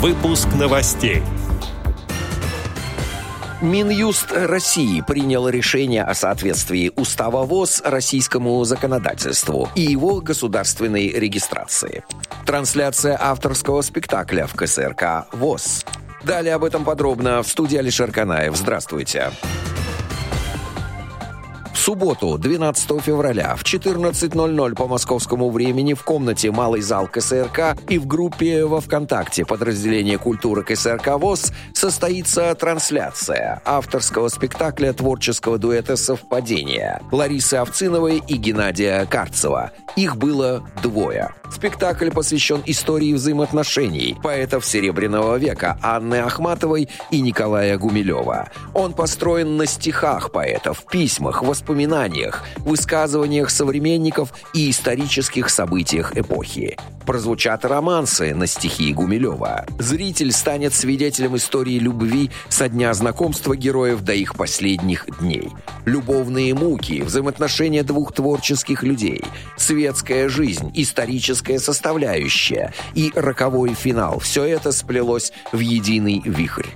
Выпуск новостей. Минюст России принял решение о соответствии Устава ВОЗ российскому законодательству и его государственной регистрации. Трансляция авторского спектакля в КСРК ВОЗ. Далее об этом подробно в студии Алишер Канаев. Здравствуйте. Здравствуйте субботу, 12 февраля, в 14.00 по московскому времени в комнате «Малый зал КСРК» и в группе во ВКонтакте подразделения культуры КСРК ВОЗ состоится трансляция авторского спектакля творческого дуэта «Совпадение» Ларисы Овциновой и Геннадия Карцева. Их было двое. Спектакль посвящен истории взаимоотношений поэтов Серебряного века Анны Ахматовой и Николая Гумилева. Он построен на стихах поэтов, письмах, воспоминаниях, высказываниях современников и исторических событиях эпохи. Прозвучат романсы на стихи Гумилева. Зритель станет свидетелем истории любви со дня знакомства героев до их последних дней. Любовные муки, взаимоотношения двух творческих людей, светская жизнь, историческая составляющая и роковой финал. Все это сплелось в единый вихрь.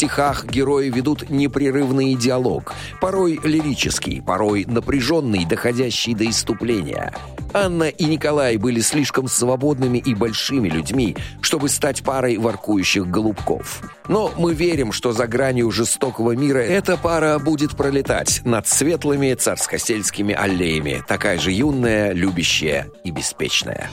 Стихах герои ведут непрерывный диалог, порой лирический, порой напряженный, доходящий до иступления. Анна и Николай были слишком свободными и большими людьми, чтобы стать парой воркующих голубков. Но мы верим, что за гранью жестокого мира эта пара будет пролетать над светлыми царскосельскими аллеями, такая же юная, любящая и беспечная.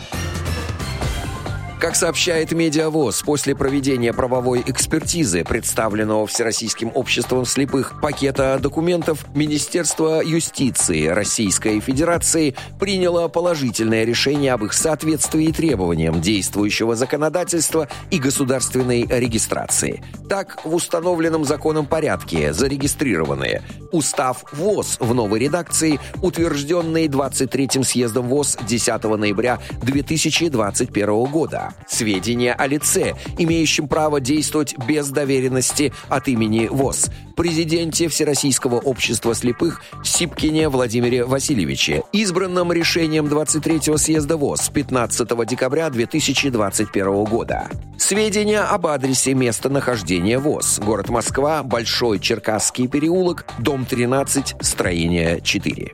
Как сообщает Медиавоз, после проведения правовой экспертизы, представленного Всероссийским обществом слепых пакета документов, Министерство юстиции Российской Федерации приняло положительное решение об их соответствии требованиям действующего законодательства и государственной регистрации. Так, в установленном законом порядке зарегистрированные Устав ВОЗ в новой редакции, утвержденный 23-м съездом ВОЗ 10 ноября 2021 года, Сведения о лице, имеющем право действовать без доверенности от имени ВОЗ. Президенте Всероссийского общества слепых Сипкине Владимире Васильевиче, избранном решением 23-го съезда ВОЗ 15 декабря 2021 года. Сведения об адресе места нахождения ВОЗ. Город Москва, Большой Черкасский переулок, дом 13, строение 4.